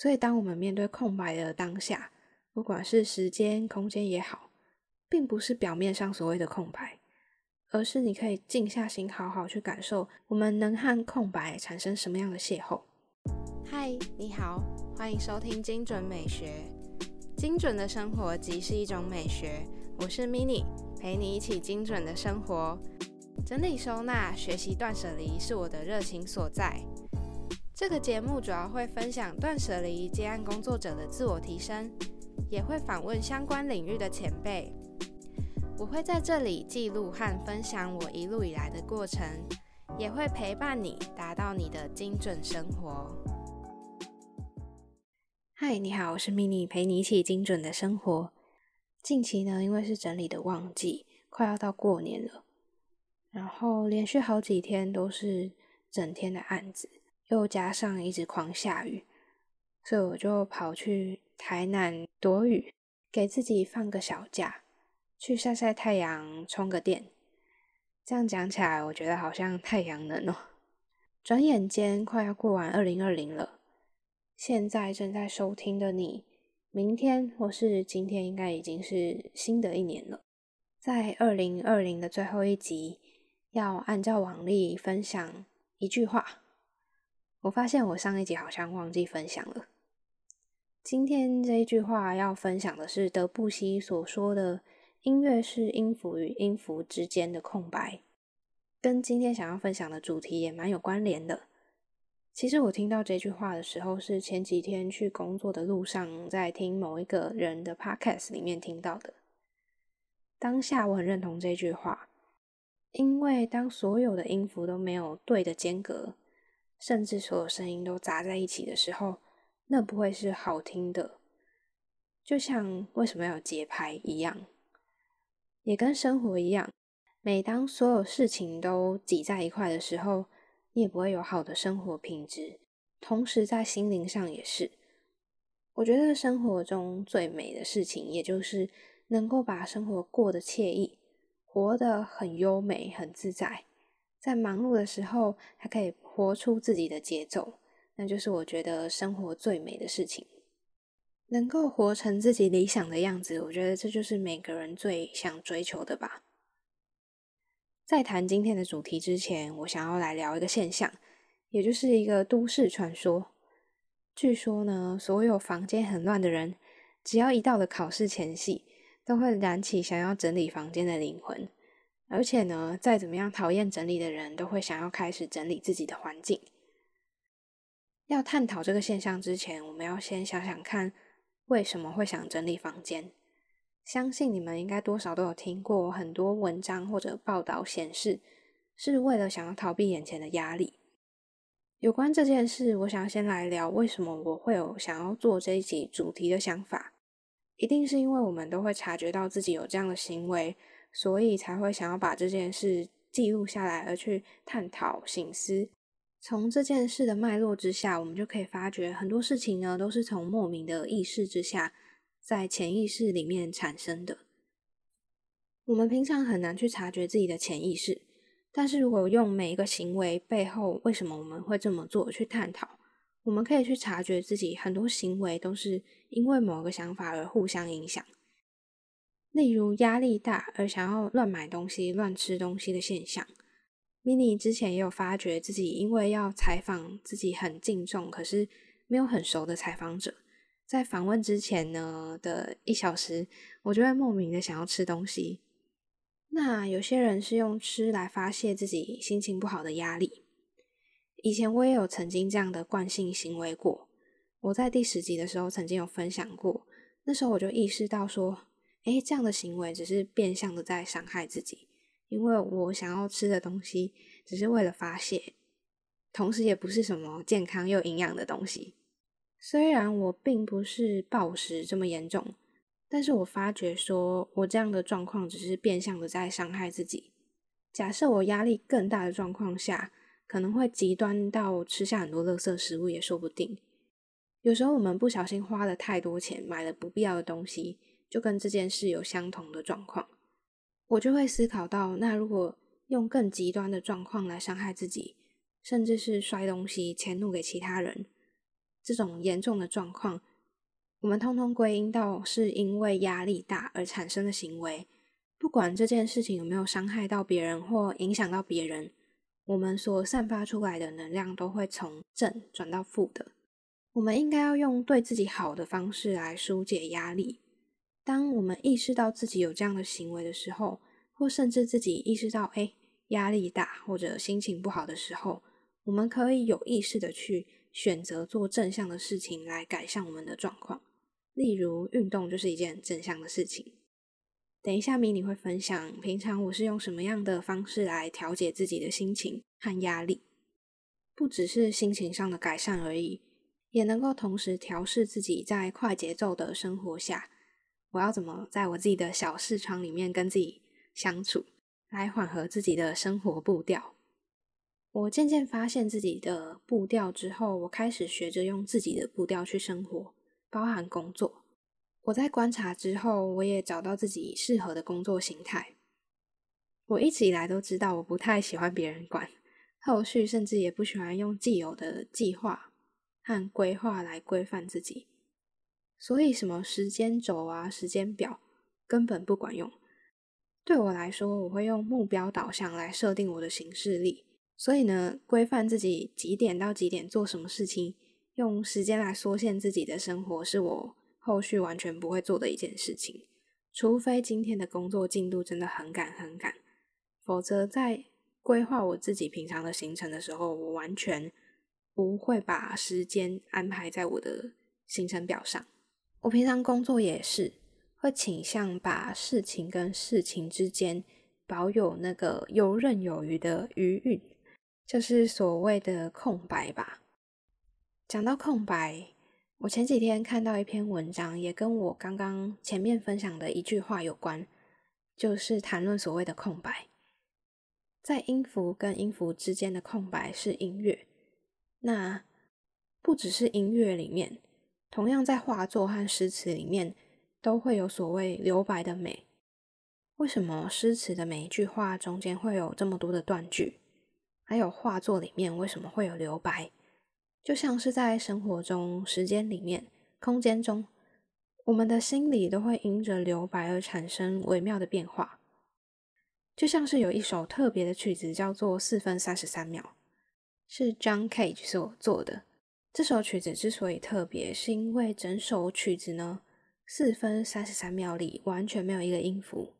所以，当我们面对空白的当下，不管是时间、空间也好，并不是表面上所谓的空白，而是你可以静下心，好好去感受，我们能和空白产生什么样的邂逅。嗨，你好，欢迎收听精准美学。精准的生活即是一种美学。我是 Mini，陪你一起精准的生活。整理收纳、学习断舍离是我的热情所在。这个节目主要会分享断舍离接案工作者的自我提升，也会访问相关领域的前辈。我会在这里记录和分享我一路以来的过程，也会陪伴你达到你的精准生活。嗨，你好，我是 mini，陪你一起精准的生活。近期呢，因为是整理的旺季，快要到过年了，然后连续好几天都是整天的案子。又加上一直狂下雨，所以我就跑去台南躲雨，给自己放个小假，去晒晒太阳，充个电。这样讲起来，我觉得好像太阳能哦。转眼间快要过完二零二零了，现在正在收听的你，明天或是今天应该已经是新的一年了。在二零二零的最后一集，要按照往例分享一句话。我发现我上一集好像忘记分享了。今天这一句话要分享的是德布西所说的“音乐是音符与音符之间的空白”，跟今天想要分享的主题也蛮有关联的。其实我听到这句话的时候，是前几天去工作的路上，在听某一个人的 podcast 里面听到的。当下我很认同这句话，因为当所有的音符都没有对的间隔。甚至所有声音都杂在一起的时候，那不会是好听的。就像为什么要有节拍一样，也跟生活一样。每当所有事情都挤在一块的时候，你也不会有好的生活品质。同时，在心灵上也是。我觉得生活中最美的事情，也就是能够把生活过得惬意，活得很优美、很自在。在忙碌的时候，还可以。活出自己的节奏，那就是我觉得生活最美的事情。能够活成自己理想的样子，我觉得这就是每个人最想追求的吧。在谈今天的主题之前，我想要来聊一个现象，也就是一个都市传说。据说呢，所有房间很乱的人，只要一到了考试前夕，都会燃起想要整理房间的灵魂。而且呢，再怎么样讨厌整理的人，都会想要开始整理自己的环境。要探讨这个现象之前，我们要先想想看，为什么会想整理房间？相信你们应该多少都有听过很多文章或者报道显示，是为了想要逃避眼前的压力。有关这件事，我想要先来聊为什么我会有想要做这一集主题的想法。一定是因为我们都会察觉到自己有这样的行为。所以才会想要把这件事记录下来，而去探讨、醒思。从这件事的脉络之下，我们就可以发觉很多事情呢，都是从莫名的意识之下，在潜意识里面产生的。我们平常很难去察觉自己的潜意识，但是如果用每一个行为背后为什么我们会这么做去探讨，我们可以去察觉自己很多行为都是因为某个想法而互相影响。例如压力大而想要乱买东西、乱吃东西的现象，mini 之前也有发觉自己因为要采访自己很敬重可是没有很熟的采访者，在访问之前呢的一小时，我就会莫名的想要吃东西。那有些人是用吃来发泄自己心情不好的压力，以前我也有曾经这样的惯性行为过。我在第十集的时候曾经有分享过，那时候我就意识到说。哎，这样的行为只是变相的在伤害自己，因为我想要吃的东西只是为了发泄，同时也不是什么健康又营养的东西。虽然我并不是暴食这么严重，但是我发觉说我这样的状况只是变相的在伤害自己。假设我压力更大的状况下，可能会极端到吃下很多垃圾食物也说不定。有时候我们不小心花了太多钱买了不必要的东西。就跟这件事有相同的状况，我就会思考到，那如果用更极端的状况来伤害自己，甚至是摔东西、迁怒给其他人，这种严重的状况，我们通通归因到是因为压力大而产生的行为。不管这件事情有没有伤害到别人或影响到别人，我们所散发出来的能量都会从正转到负的。我们应该要用对自己好的方式来疏解压力。当我们意识到自己有这样的行为的时候，或甚至自己意识到哎压力大或者心情不好的时候，我们可以有意识的去选择做正向的事情来改善我们的状况。例如运动就是一件正向的事情。等一下，迷你会分享平常我是用什么样的方式来调节自己的心情和压力，不只是心情上的改善而已，也能够同时调试自己在快节奏的生活下，我要怎么在我自己的小视窗里面跟自己相处，来缓和自己的生活步调。我渐渐发现自己的步调之后，我开始学着用自己的步调去生活，包含工作。我在观察之后，我也找到自己适合的工作形态。我一直以来都知道，我不太喜欢别人管，后续甚至也不喜欢用既有的计划和规划来规范自己。所以，什么时间轴啊、时间表根本不管用。对我来说，我会用目标导向来设定我的行事历。所以呢，规范自己几点到几点做什么事情，用时间来缩限自己的生活，是我。后续完全不会做的一件事情，除非今天的工作进度真的很赶很赶，否则在规划我自己平常的行程的时候，我完全不会把时间安排在我的行程表上。我平常工作也是会倾向把事情跟事情之间保有那个游刃有余的余韵，就是所谓的空白吧。讲到空白。我前几天看到一篇文章，也跟我刚刚前面分享的一句话有关，就是谈论所谓的空白，在音符跟音符之间的空白是音乐。那不只是音乐里面，同样在画作和诗词里面都会有所谓留白的美。为什么诗词的每一句话中间会有这么多的断句？还有画作里面为什么会有留白？就像是在生活中、时间里面、空间中，我们的心里都会因着留白而产生微妙的变化。就像是有一首特别的曲子，叫做《四分三十三秒》，是 John Cage 所做的。这首曲子之所以特别，是因为整首曲子呢，四分三十三秒里完全没有一个音符。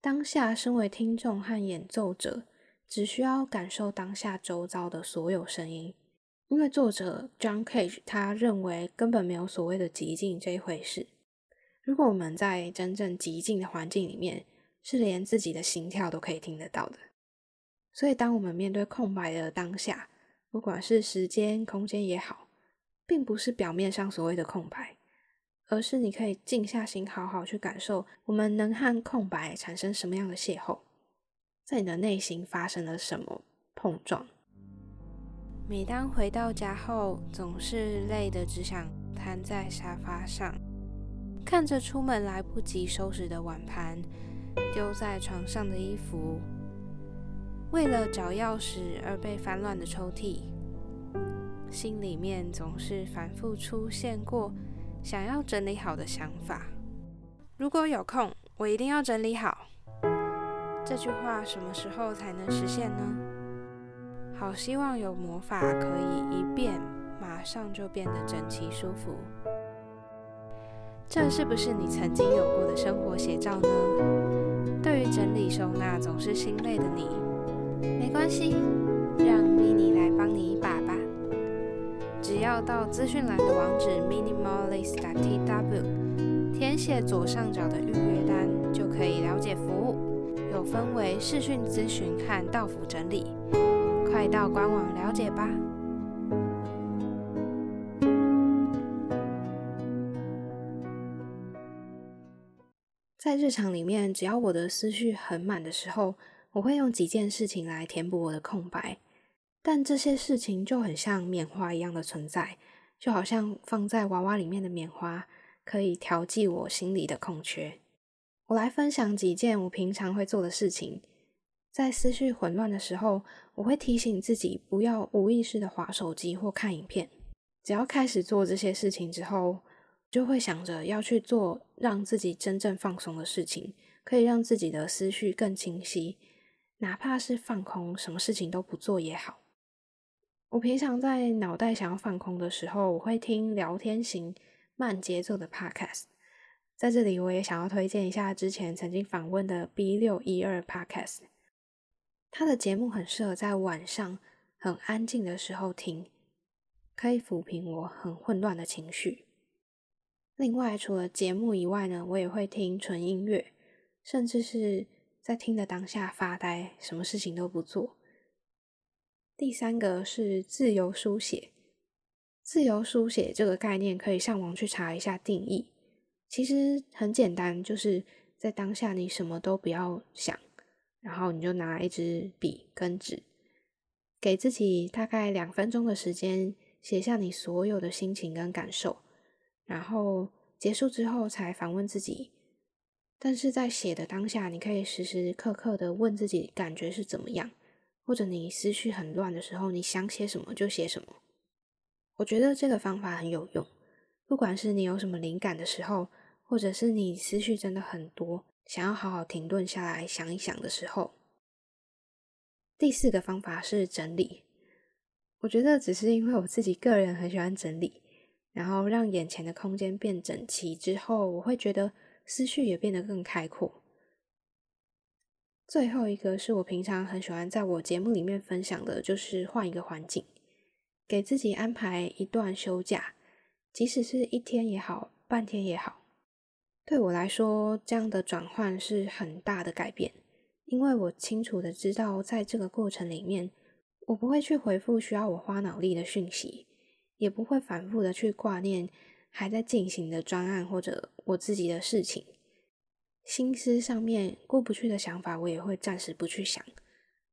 当下，身为听众和演奏者，只需要感受当下周遭的所有声音。因为作者 John Cage 他认为根本没有所谓的极静这一回事。如果我们在真正极静的环境里面，是连自己的心跳都可以听得到的。所以，当我们面对空白的当下，不管是时间、空间也好，并不是表面上所谓的空白，而是你可以静下心，好好去感受，我们能和空白产生什么样的邂逅，在你的内心发生了什么碰撞。每当回到家后，总是累得只想瘫在沙发上，看着出门来不及收拾的碗盘，丢在床上的衣服，为了找钥匙而被翻乱的抽屉，心里面总是反复出现过想要整理好的想法。如果有空，我一定要整理好。这句话什么时候才能实现呢？好希望有魔法可以一变，马上就变得整齐舒服。这是不是你曾经有过的生活写照呢？对于整理收纳总是心累的你，系，让 Mini 来帮你一把吧。只要到资讯栏的网址 minimalist.tw，填写左上角的预约单，就可以了解服务，有分为视讯咨询和到府整理。快到官网了解吧。在日常里面，只要我的思绪很满的时候，我会用几件事情来填补我的空白。但这些事情就很像棉花一样的存在，就好像放在娃娃里面的棉花，可以调剂我心里的空缺。我来分享几件我平常会做的事情。在思绪混乱的时候，我会提醒自己不要无意识的划手机或看影片。只要开始做这些事情之后，就会想着要去做让自己真正放松的事情，可以让自己的思绪更清晰，哪怕是放空，什么事情都不做也好。我平常在脑袋想要放空的时候，我会听聊天型慢节奏的 podcast。在这里，我也想要推荐一下之前曾经访问的 B 六一二 podcast。他的节目很适合在晚上很安静的时候听，可以抚平我很混乱的情绪。另外，除了节目以外呢，我也会听纯音乐，甚至是在听的当下发呆，什么事情都不做。第三个是自由书写。自由书写这个概念，可以上网去查一下定义。其实很简单，就是在当下你什么都不要想，然后你就拿一支笔跟纸，给自己大概两分钟的时间，写下你所有的心情跟感受。然后结束之后才反问自己。但是在写的当下，你可以时时刻刻的问自己感觉是怎么样。或者你思绪很乱的时候，你想写什么就写什么。我觉得这个方法很有用，不管是你有什么灵感的时候，或者是你思绪真的很多，想要好好停顿下来想一想的时候。第四个方法是整理，我觉得只是因为我自己个人很喜欢整理，然后让眼前的空间变整齐之后，我会觉得思绪也变得更开阔。最后一个是我平常很喜欢在我节目里面分享的，就是换一个环境，给自己安排一段休假，即使是一天也好，半天也好。对我来说，这样的转换是很大的改变，因为我清楚的知道，在这个过程里面，我不会去回复需要我花脑力的讯息，也不会反复的去挂念还在进行的专案或者我自己的事情。心思上面过不去的想法，我也会暂时不去想。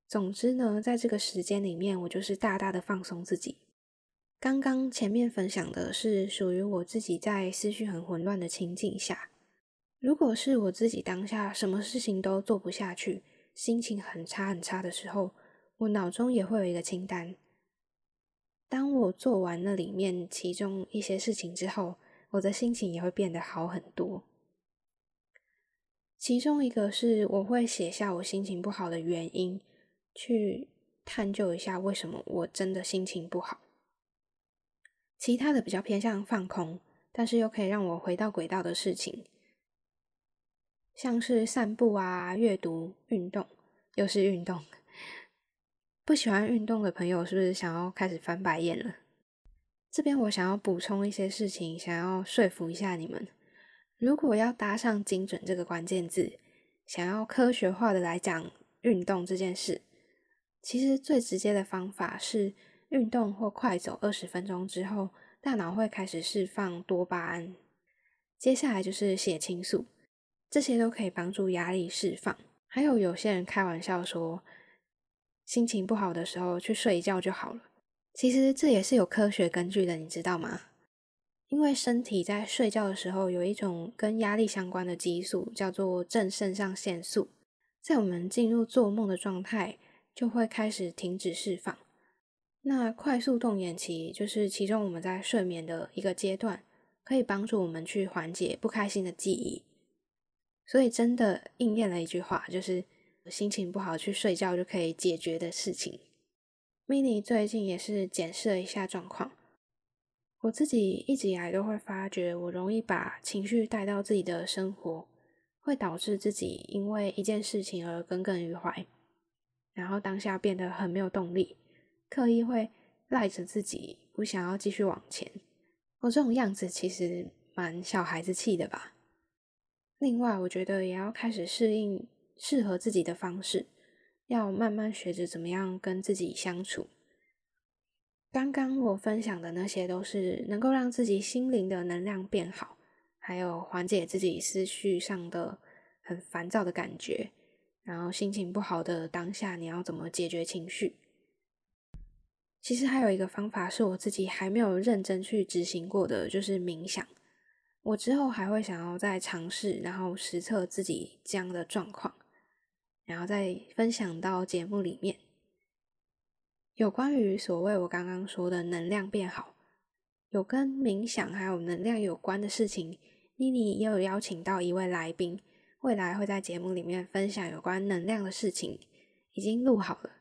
总之呢，在这个时间里面，我就是大大的放松自己。刚刚前面分享的是属于我自己在思绪很混乱的情境下，如果是我自己当下什么事情都做不下去，心情很差很差的时候，我脑中也会有一个清单。当我做完了里面其中一些事情之后，我的心情也会变得好很多。其中一个是我会写下我心情不好的原因，去探究一下为什么我真的心情不好。其他的比较偏向放空，但是又可以让我回到轨道的事情，像是散步啊、阅读、运动，又是运动。不喜欢运动的朋友是不是想要开始翻白眼了？这边我想要补充一些事情，想要说服一下你们。如果要搭上“精准”这个关键字，想要科学化的来讲运动这件事，其实最直接的方法是运动或快走二十分钟之后，大脑会开始释放多巴胺，接下来就是血清素，这些都可以帮助压力释放。还有有些人开玩笑说，心情不好的时候去睡一觉就好了，其实这也是有科学根据的，你知道吗？因为身体在睡觉的时候有一种跟压力相关的激素，叫做正肾上腺素，在我们进入做梦的状态，就会开始停止释放。那快速动眼期就是其中我们在睡眠的一个阶段，可以帮助我们去缓解不开心的记忆。所以真的应验了一句话，就是心情不好去睡觉就可以解决的事情。Mini 最近也是检视了一下状况。我自己一直以来都会发觉，我容易把情绪带到自己的生活，会导致自己因为一件事情而耿耿于怀，然后当下变得很没有动力，刻意会赖着自己，不想要继续往前。我这种样子其实蛮小孩子气的吧。另外，我觉得也要开始适应适合自己的方式，要慢慢学着怎么样跟自己相处。刚刚我分享的那些都是能够让自己心灵的能量变好，还有缓解自己思绪上的很烦躁的感觉，然后心情不好的当下你要怎么解决情绪？其实还有一个方法是我自己还没有认真去执行过的，就是冥想。我之后还会想要再尝试，然后实测自己这样的状况，然后再分享到节目里面。有关于所谓我刚刚说的能量变好，有跟冥想还有能量有关的事情。妮妮也有邀请到一位来宾，未来会在节目里面分享有关能量的事情，已经录好了。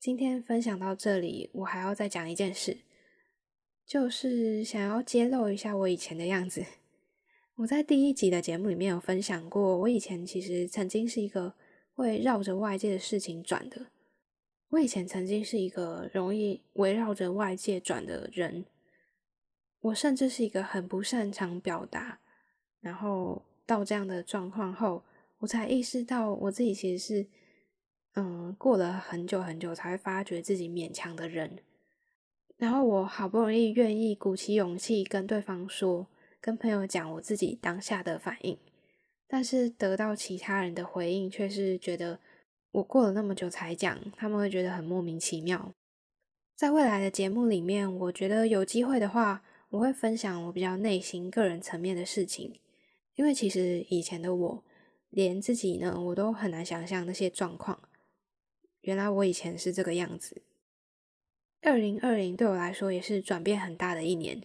今天分享到这里，我还要再讲一件事，就是想要揭露一下我以前的样子。我在第一集的节目里面有分享过，我以前其实曾经是一个会绕着外界的事情转的。我以前曾经是一个容易围绕着外界转的人，我甚至是一个很不擅长表达。然后到这样的状况后，我才意识到我自己其实是，嗯，过了很久很久才会发觉自己勉强的人。然后我好不容易愿意鼓起勇气跟对方说，跟朋友讲我自己当下的反应，但是得到其他人的回应却是觉得。我过了那么久才讲，他们会觉得很莫名其妙。在未来的节目里面，我觉得有机会的话，我会分享我比较内心、个人层面的事情。因为其实以前的我，连自己呢，我都很难想象那些状况。原来我以前是这个样子。二零二零对我来说也是转变很大的一年，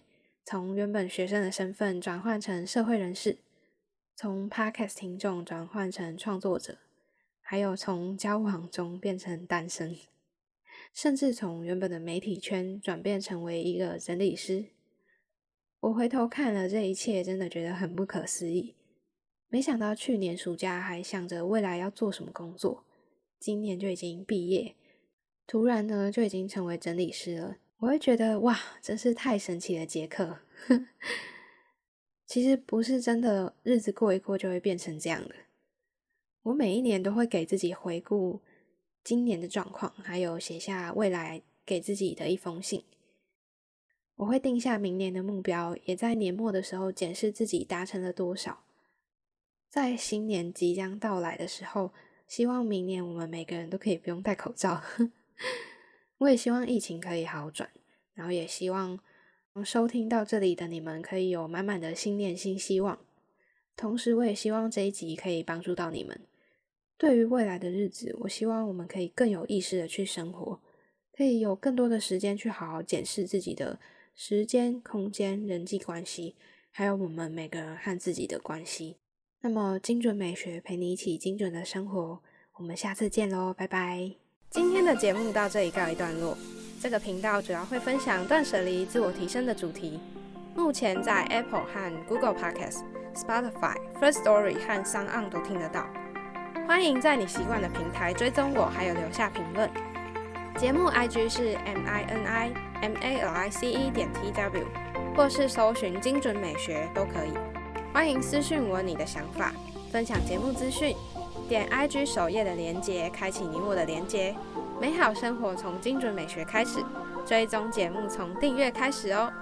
从原本学生的身份转换成社会人士，从 Podcast 听众转换成创作者。还有从交往中变成单身，甚至从原本的媒体圈转变成为一个整理师。我回头看了这一切，真的觉得很不可思议。没想到去年暑假还想着未来要做什么工作，今年就已经毕业，突然呢就已经成为整理师了。我会觉得哇，真是太神奇了杰克。其实不是真的，日子过一过就会变成这样的。我每一年都会给自己回顾今年的状况，还有写下未来给自己的一封信。我会定下明年的目标，也在年末的时候检视自己达成了多少。在新年即将到来的时候，希望明年我们每个人都可以不用戴口罩。我也希望疫情可以好转，然后也希望收听到这里的你们可以有满满的新念新希望。同时，我也希望这一集可以帮助到你们。对于未来的日子，我希望我们可以更有意识的去生活，可以有更多的时间去好好检视自己的时间、空间、人际关系，还有我们每个人和自己的关系。那么，精准美学陪你一起精准的生活，我们下次见喽，拜拜。今天的节目到这里告一段落。这个频道主要会分享断舍离、自我提升的主题。目前在 Apple 和 Google Podcast、Spotify、First Story 和 Sound 都听得到。欢迎在你习惯的平台追踪我，还有留下评论。节目 IG 是 M I N I M A L I C E 点 T W，或是搜寻精准美学都可以。欢迎私讯我你的想法，分享节目资讯。点 IG 首页的连接，开启你我的连接。美好生活从精准美学开始，追踪节目从订阅开始哦。